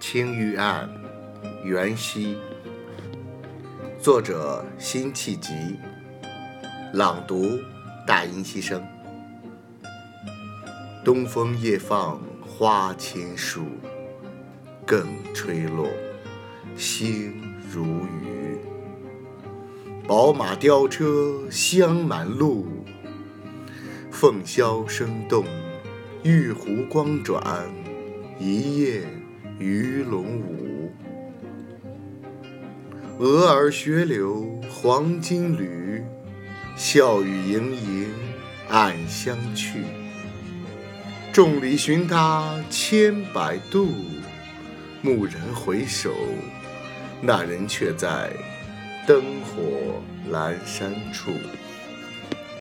青玉案·元夕，作者：辛弃疾，朗读：大音希声。东风夜放花千树，更吹落，星如雨。宝马雕车香满路，凤箫声动，玉壶光转，一夜鱼龙舞。蛾儿雪柳黄金缕，笑语盈盈暗香去。众里寻他千百度，蓦然回首，那人却在灯火阑珊处。